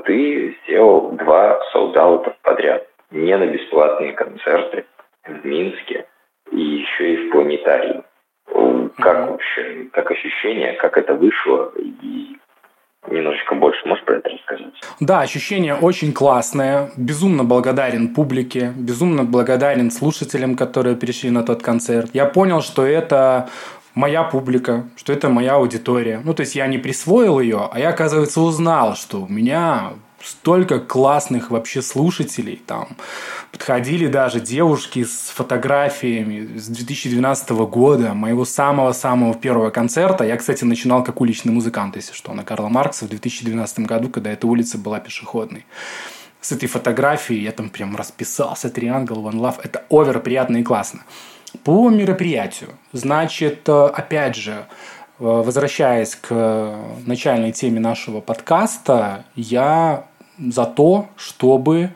Ты сделал два солдата подряд. Не на бесплатные концерты, в Минске и еще и в планетарии. Как вообще, как ощущение, как это вышло и немножечко больше можешь про это рассказать? Да, ощущение очень классное. Безумно благодарен публике, безумно благодарен слушателям, которые пришли на тот концерт. Я понял, что это моя публика, что это моя аудитория. Ну, то есть я не присвоил ее, а я, оказывается, узнал, что у меня столько классных вообще слушателей. Там подходили даже девушки с фотографиями с 2012 года, моего самого-самого первого концерта. Я, кстати, начинал как уличный музыкант, если что, на Карла Маркса в 2012 году, когда эта улица была пешеходной. С этой фотографией я там прям расписался, Triangle, One Love. Это овер приятно и классно. По мероприятию, значит, э, опять же, э, возвращаясь к начальной теме нашего подкаста, я за то, чтобы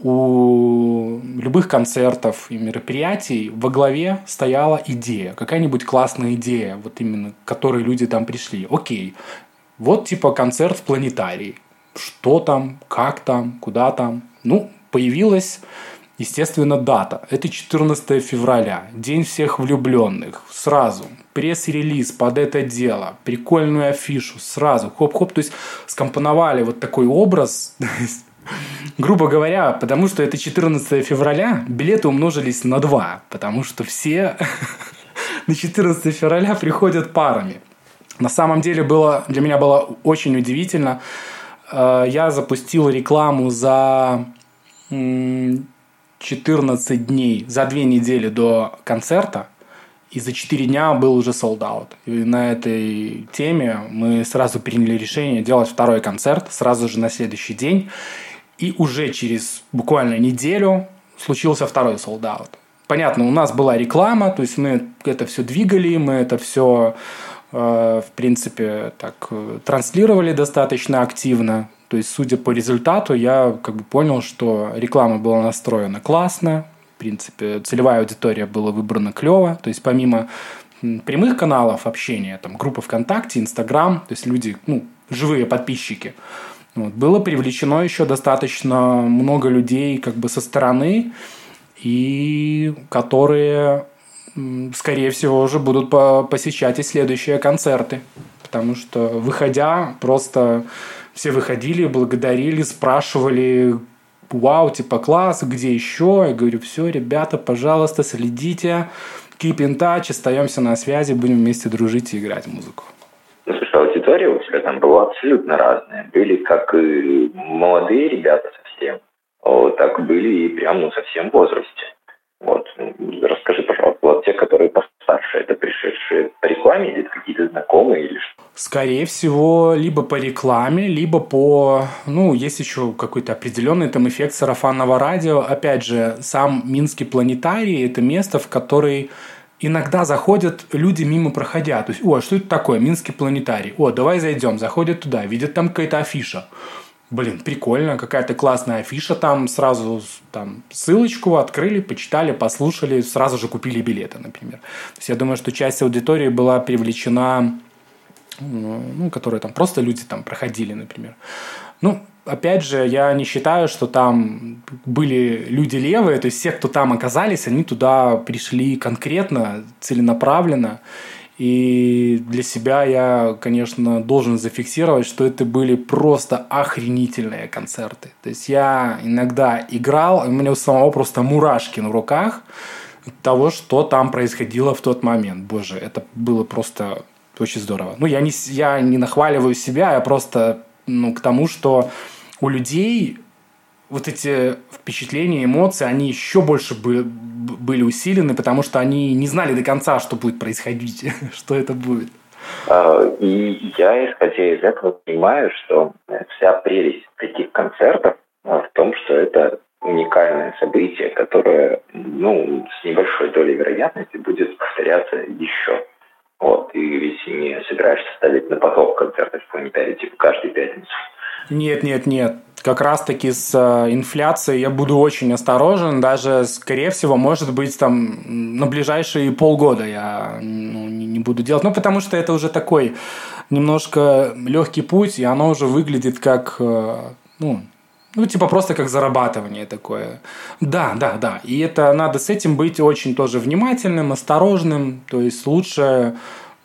у любых концертов и мероприятий во главе стояла идея, какая-нибудь классная идея, вот именно, к которой люди там пришли. Окей, вот типа концерт в планетарии. Что там, как там, куда там. Ну, появилась, естественно, дата. Это 14 февраля, День всех влюбленных. Сразу пресс-релиз под это дело, прикольную афишу, сразу, хоп-хоп, то есть скомпоновали вот такой образ, грубо говоря, потому что это 14 февраля, билеты умножились на 2, потому что все на 14 февраля приходят парами. На самом деле было, для меня было очень удивительно. Э, я запустил рекламу за 14 дней, за две недели до концерта – и за 4 дня был уже out. И на этой теме мы сразу приняли решение делать второй концерт сразу же на следующий день. И уже через буквально неделю случился второй out. Понятно, у нас была реклама, то есть мы это все двигали, мы это все, э, в принципе, так э, транслировали достаточно активно. То есть, судя по результату, я как бы понял, что реклама была настроена классно, в принципе, целевая аудитория была выбрана клево. То есть помимо прямых каналов общения, там группа ВКонтакте, Инстаграм, то есть люди, ну, живые подписчики, вот, было привлечено еще достаточно много людей как бы со стороны, и которые, скорее всего, уже будут посещать и следующие концерты. Потому что, выходя, просто все выходили, благодарили, спрашивали, вау, типа класс, где еще? Я говорю, все, ребята, пожалуйста, следите, keep in touch, остаемся на связи, будем вместе дружить и играть музыку. Слушай, аудитория у тебя там была абсолютно разная. Были как и молодые ребята совсем, так были и прям ну, совсем в возрасте. Вот. Расскажи, пожалуйста, вот те, которые постарше, это пришедшие по рекламе или какие-то знакомые или что? Скорее всего, либо по рекламе, либо по... Ну, есть еще какой-то определенный там эффект сарафанного радио. Опять же, сам Минский планетарий – это место, в который иногда заходят люди мимо проходя. То есть, о, что это такое? Минский планетарий. О, давай зайдем. Заходят туда, видят там какая-то афиша блин, прикольно, какая-то классная афиша там, сразу там ссылочку открыли, почитали, послушали, сразу же купили билеты, например. То есть я думаю, что часть аудитории была привлечена ну, которые там просто люди там проходили, например. Ну, опять же, я не считаю, что там были люди левые, то есть все, кто там оказались, они туда пришли конкретно, целенаправленно. И для себя я, конечно, должен зафиксировать, что это были просто охренительные концерты. То есть я иногда играл, у меня у самого просто мурашки на руках того, что там происходило в тот момент. Боже, это было просто очень здорово. Ну, я не, я не нахваливаю себя, я просто ну, к тому, что у людей вот эти впечатления, эмоции, они еще больше были усилены, потому что они не знали до конца, что будет происходить, что это будет. А, и я, исходя из этого, понимаю, что вся прелесть таких концертов а, в том, что это уникальное событие, которое ну, с небольшой долей вероятности будет повторяться еще. Вот, и ведь не собираешься ставить на поток концертов в планетарии типа каждую пятницу. Нет, нет, нет. Как раз-таки с э, инфляцией я буду очень осторожен. Даже, скорее всего, может быть, там на ближайшие полгода я ну, не, не буду делать. Ну, потому что это уже такой немножко легкий путь, и оно уже выглядит как, э, ну, ну, типа просто как зарабатывание такое. Да, да, да. И это надо с этим быть очень тоже внимательным, осторожным. То есть лучше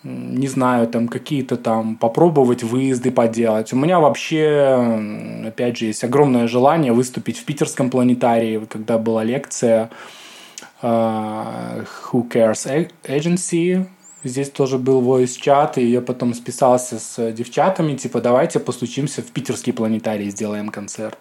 не знаю, там какие-то там попробовать выезды поделать. У меня вообще, опять же, есть огромное желание выступить в питерском планетарии, когда была лекция uh, Who Cares Agency, Здесь тоже был voice чат, и я потом списался с девчатами, типа, давайте постучимся в питерский планетарий, сделаем концерт.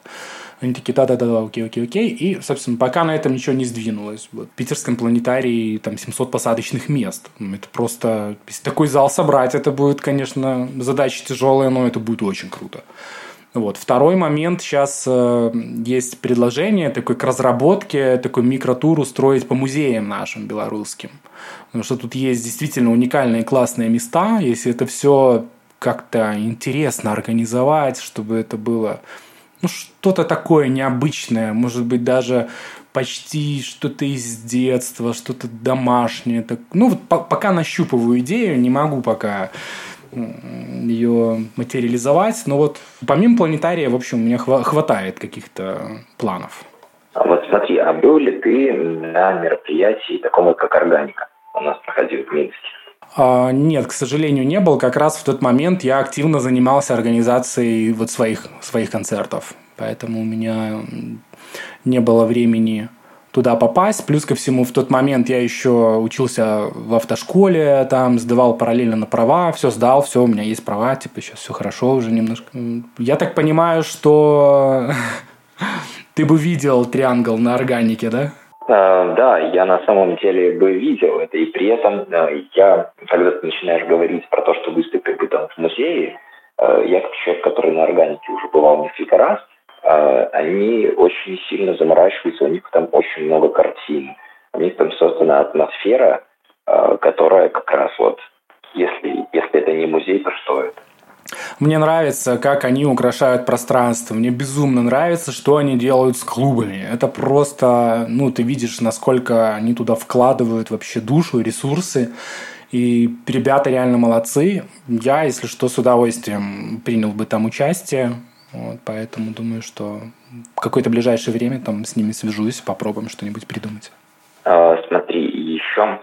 Они такие, да-да-да, окей, окей, окей. И, собственно, пока на этом ничего не сдвинулось. Вот. В питерском планетарии там 700 посадочных мест. Ну, это просто... Если такой зал собрать, это будет, конечно, задача тяжелая, но это будет очень круто. Вот. Второй момент. Сейчас э, есть предложение такой к разработке, такой микротур устроить по музеям нашим белорусским. Потому что тут есть действительно уникальные классные места. Если это все как-то интересно организовать, чтобы это было ну, что-то такое необычное, может быть, даже почти что-то из детства, что-то домашнее. Так, ну, вот по пока нащупываю идею, не могу пока ее материализовать. Но вот помимо планетария, в общем, у меня хватает каких-то планов. А вот смотри, а был ли ты на мероприятии таком вот, как органика? У нас проходил в Минске. А, нет, к сожалению, не был. Как раз в тот момент я активно занимался организацией вот своих, своих концертов. Поэтому у меня не было времени туда попасть. Плюс ко всему, в тот момент я еще учился в автошколе, там сдавал параллельно на права, все сдал, все, у меня есть права, типа сейчас все хорошо уже немножко. Я так понимаю, что ты бы видел триангл на органике, да? А, да, я на самом деле бы видел это, и при этом я, когда ты начинаешь говорить про то, что выступил бы там в музее, а, я как человек, который на органике уже бывал несколько раз, они очень сильно заморачиваются, у них там очень много картин. У них там создана атмосфера, которая как раз вот, если, если это не музей, то что это? Мне нравится, как они украшают пространство. Мне безумно нравится, что они делают с клубами. Это просто, ну, ты видишь, насколько они туда вкладывают вообще душу, ресурсы. И ребята реально молодцы. Я, если что, с удовольствием принял бы там участие. Вот, поэтому думаю, что в какое-то ближайшее время там с ними свяжусь, попробуем что-нибудь придумать. А, смотри, еще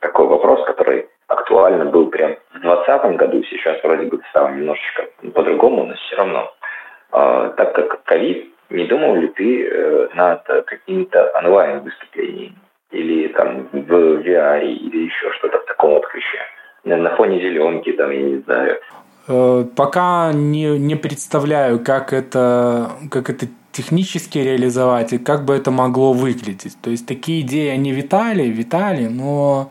такой вопрос, который актуально был прям в 2020 году, сейчас вроде бы стало немножечко по-другому, но все равно. А, так как ковид, не думал ли ты э, над какими-то онлайн-выступлениями? Или там в VR, или еще что-то в таком вот ключе? На фоне зеленки, там, я не знаю. Э, пока не, не представляю, как это, как это технически реализовать и как бы это могло выглядеть. То есть такие идеи, они витали, витали, но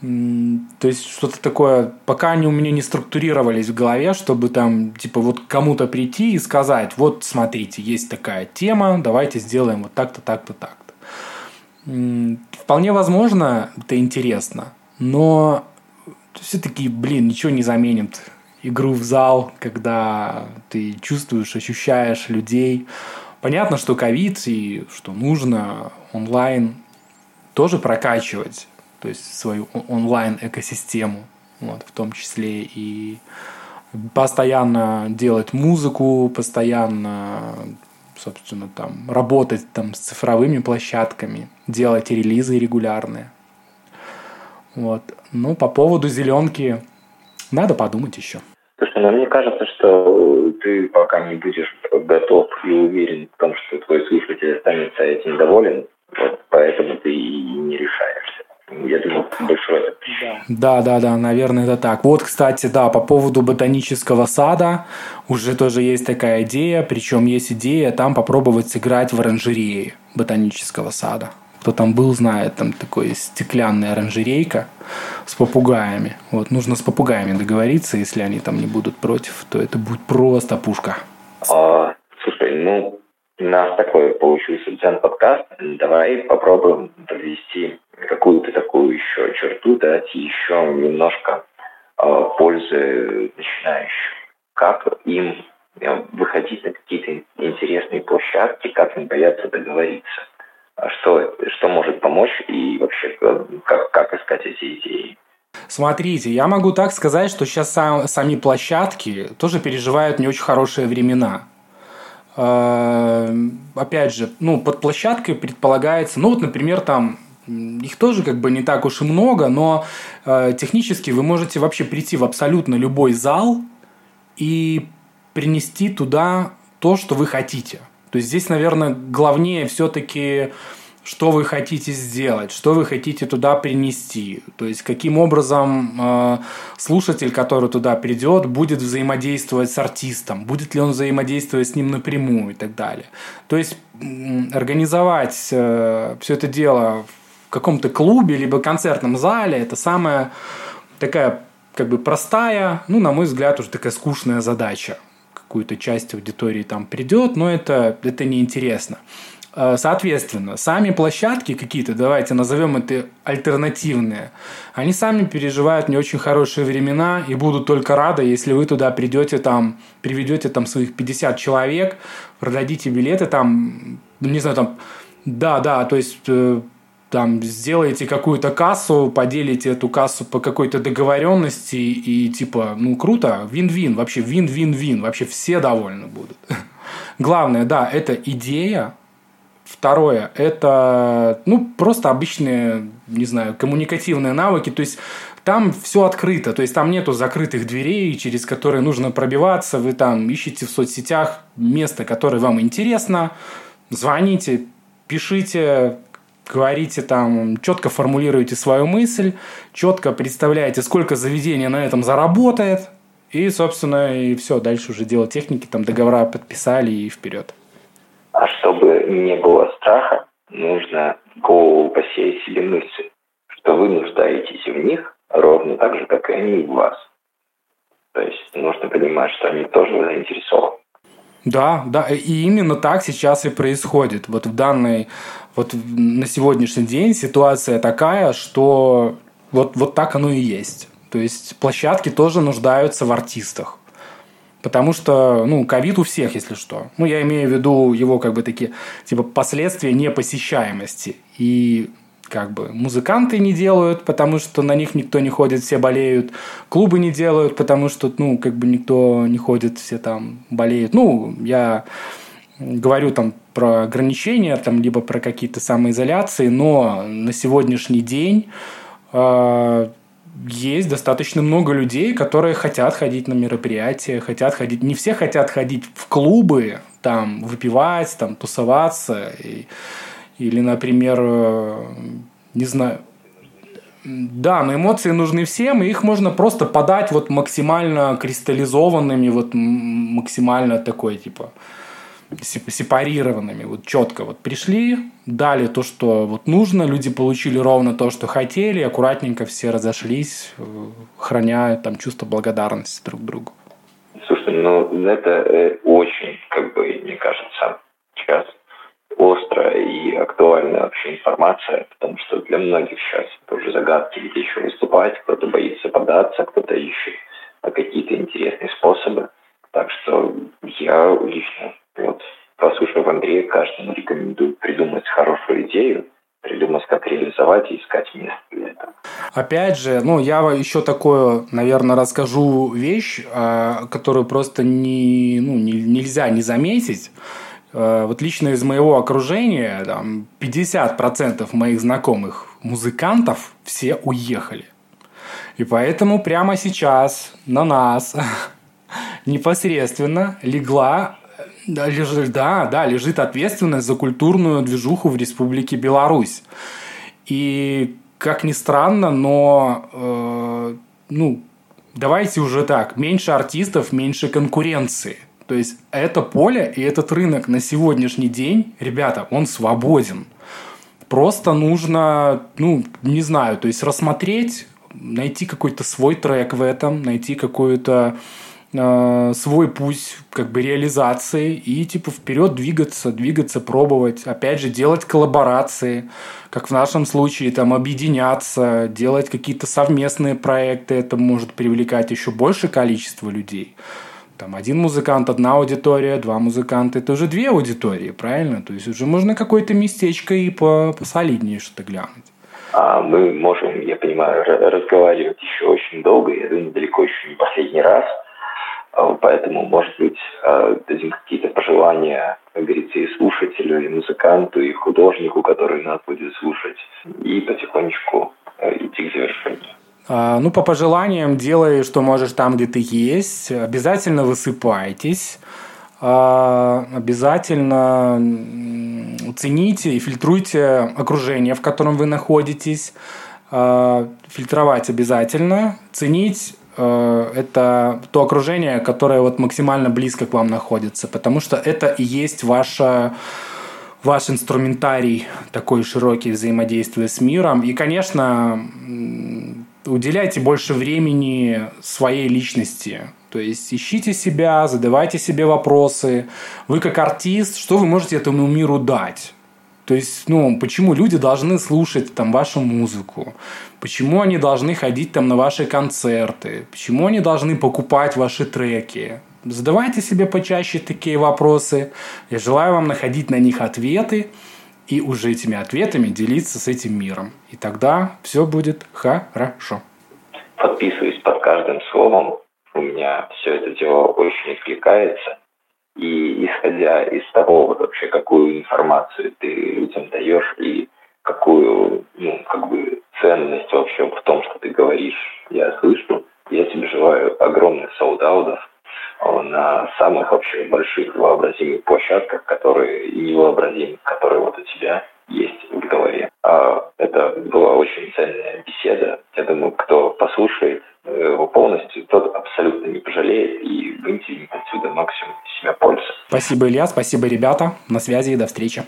то есть что-то такое, пока они у меня не структурировались в голове, чтобы там, типа, вот кому-то прийти и сказать, вот смотрите, есть такая тема, давайте сделаем вот так-то, так-то, так-то. Вполне возможно, это интересно, но все-таки, блин, ничего не заменит игру в зал, когда ты чувствуешь, ощущаешь людей. Понятно, что ковид и что нужно онлайн тоже прокачивать то есть свою онлайн-экосистему. вот, в том числе и постоянно делать музыку, постоянно, собственно, там, работать там с цифровыми площадками, делать релизы регулярные. Вот. Ну, по поводу зеленки надо подумать еще. Слушай, ну мне кажется, что ты пока не будешь готов и уверен в том, что твой слушатель останется этим доволен, вот поэтому ты и не решаешься. Я думаю, большое это Да, да, да, наверное, это так. Вот, кстати, да, по поводу ботанического сада уже тоже есть такая идея, причем есть идея там попробовать сыграть в оранжерее ботанического сада. Кто там был, знает, там такой стеклянная оранжерейка с попугаями. Вот, нужно с попугаями договориться, если они там не будут против, то это будет просто пушка. А, слушай, ну, у нас такой получился дзен-подкаст. Давай попробуем подвести какую-то такую еще черту, дать еще немножко э, пользы начинающим. Как им э, выходить на какие-то интересные площадки, как им бояться договориться. А что, что может помочь и вообще э, как, как искать эти идеи? Смотрите, я могу так сказать, что сейчас сам, сами площадки тоже переживают не очень хорошие времена. Э, опять же, ну, под площадкой предполагается, ну, вот, например, там их тоже как бы не так уж и много, но э, технически вы можете вообще прийти в абсолютно любой зал и принести туда то, что вы хотите. То есть здесь, наверное, главнее все-таки что вы хотите сделать, что вы хотите туда принести. То есть каким образом э, слушатель, который туда придет, будет взаимодействовать с артистом, будет ли он взаимодействовать с ним напрямую и так далее. То есть организовать э, все это дело в каком-то клубе либо концертном зале это самая такая как бы простая, ну, на мой взгляд, уже такая скучная задача какую-то часть аудитории там придет, но это, это неинтересно. Э, соответственно, сами площадки какие-то, давайте назовем это альтернативные, они сами переживают не очень хорошие времена и будут только рады, если вы туда придете там, приведете там своих 50 человек, продадите билеты там, не знаю, там, да, да, то есть э, там сделаете какую-то кассу, поделите эту кассу по какой-то договоренности и типа, ну круто, вин-вин, вообще вин-вин-вин, вообще все довольны будут. Главное, да, это идея. Второе, это, ну, просто обычные, не знаю, коммуникативные навыки, то есть там все открыто, то есть там нету закрытых дверей, через которые нужно пробиваться, вы там ищете в соцсетях место, которое вам интересно, звоните, пишите, говорите там, четко формулируете свою мысль, четко представляете, сколько заведение на этом заработает, и, собственно, и все, дальше уже дело техники, там договора подписали и вперед. А чтобы не было страха, нужно голову посеять себе мысль, что вы нуждаетесь в них ровно так же, как и они в вас. То есть нужно понимать, что они тоже заинтересованы. Да, да, и именно так сейчас и происходит. Вот в данной, вот на сегодняшний день ситуация такая, что вот, вот так оно и есть. То есть площадки тоже нуждаются в артистах. Потому что, ну, ковид у всех, если что. Ну, я имею в виду его, как бы, такие, типа, последствия непосещаемости. И как бы музыканты не делают, потому что на них никто не ходит, все болеют. Клубы не делают, потому что, ну, как бы никто не ходит, все там болеют. Ну, я говорю там про ограничения, там, либо про какие-то самоизоляции, но на сегодняшний день э, есть достаточно много людей, которые хотят ходить на мероприятия, хотят ходить. Не все хотят ходить в клубы, там, выпивать, там, тусоваться. И, или, например, э, не знаю, да, но эмоции нужны всем, и их можно просто подать вот максимально кристаллизованными, вот максимально такой, типа, сепарированными, вот четко вот пришли, дали то, что вот нужно, люди получили ровно то, что хотели, аккуратненько все разошлись, э, храня там чувство благодарности друг другу. Слушай, ну это э, очень, как бы, мне кажется, сейчас острая и актуальная вообще информация, потому что для многих сейчас это уже загадки, где еще выступать, кто-то боится податься, кто-то ищет какие-то интересные способы. Так что я лично, вот, послушав Андрея, каждому рекомендую придумать хорошую идею, придумать, как реализовать и искать место для этого. Опять же, ну, я еще такое, наверное, расскажу вещь, а, которую просто не, ну, не, нельзя не заметить. А, вот лично из моего окружения там, 50% моих знакомых музыкантов все уехали. И поэтому прямо сейчас на нас непосредственно легла да, лежит, да, да, лежит ответственность за культурную движуху в Республике Беларусь. И как ни странно, но э, ну, давайте уже так, меньше артистов, меньше конкуренции. То есть это поле и этот рынок на сегодняшний день, ребята, он свободен. Просто нужно, ну, не знаю, то есть рассмотреть, найти какой-то свой трек в этом, найти какую-то э, свой путь как бы реализации и типа вперед двигаться, двигаться, пробовать, опять же делать коллаборации, как в нашем случае там объединяться, делать какие-то совместные проекты, это может привлекать еще больше количество людей. Там один музыкант, одна аудитория, два музыканта, это уже две аудитории, правильно? То есть уже можно какое-то местечко и по посолиднее что-то глянуть. А мы можем, я понимаю, разговаривать еще очень долго, я думаю, далеко еще не последний раз – поэтому, может быть, а, дадим какие-то пожелания, как говорится, и слушателю, и музыканту, и художнику, который нас будет слушать, и потихонечку а, идти к завершению. Ну, по пожеланиям, делай, что можешь там, где ты есть. Обязательно высыпайтесь. Обязательно цените и фильтруйте окружение, в котором вы находитесь. Фильтровать обязательно. Ценить Э, это то окружение, которое вот максимально близко к вам находится, потому что это и есть ваша ваш инструментарий такой широкий взаимодействия с миром. И, конечно, уделяйте больше времени своей личности. То есть ищите себя, задавайте себе вопросы. Вы как артист, что вы можете этому миру дать? То есть, ну, почему люди должны слушать там вашу музыку? Почему они должны ходить там на ваши концерты? Почему они должны покупать ваши треки? Задавайте себе почаще такие вопросы. Я желаю вам находить на них ответы и уже этими ответами делиться с этим миром. И тогда все будет хорошо. Подписываюсь под каждым словом. У меня все это дело очень откликается. И исходя из того, вообще, какую информацию ты людям даешь и какую, ну, как бы ценность вообще в том, что ты говоришь, я слышу. Я тебе желаю огромных солдаудов на самых вообще больших вообразимых площадках, которые и невообразимых, которые вот у тебя есть в голове. А это была очень ценная беседа. Я думаю, кто послушает его полностью, тот абсолютно не пожалеет и вынесет отсюда максимум себя пользы. Спасибо, Илья, спасибо, ребята. На связи и до встречи.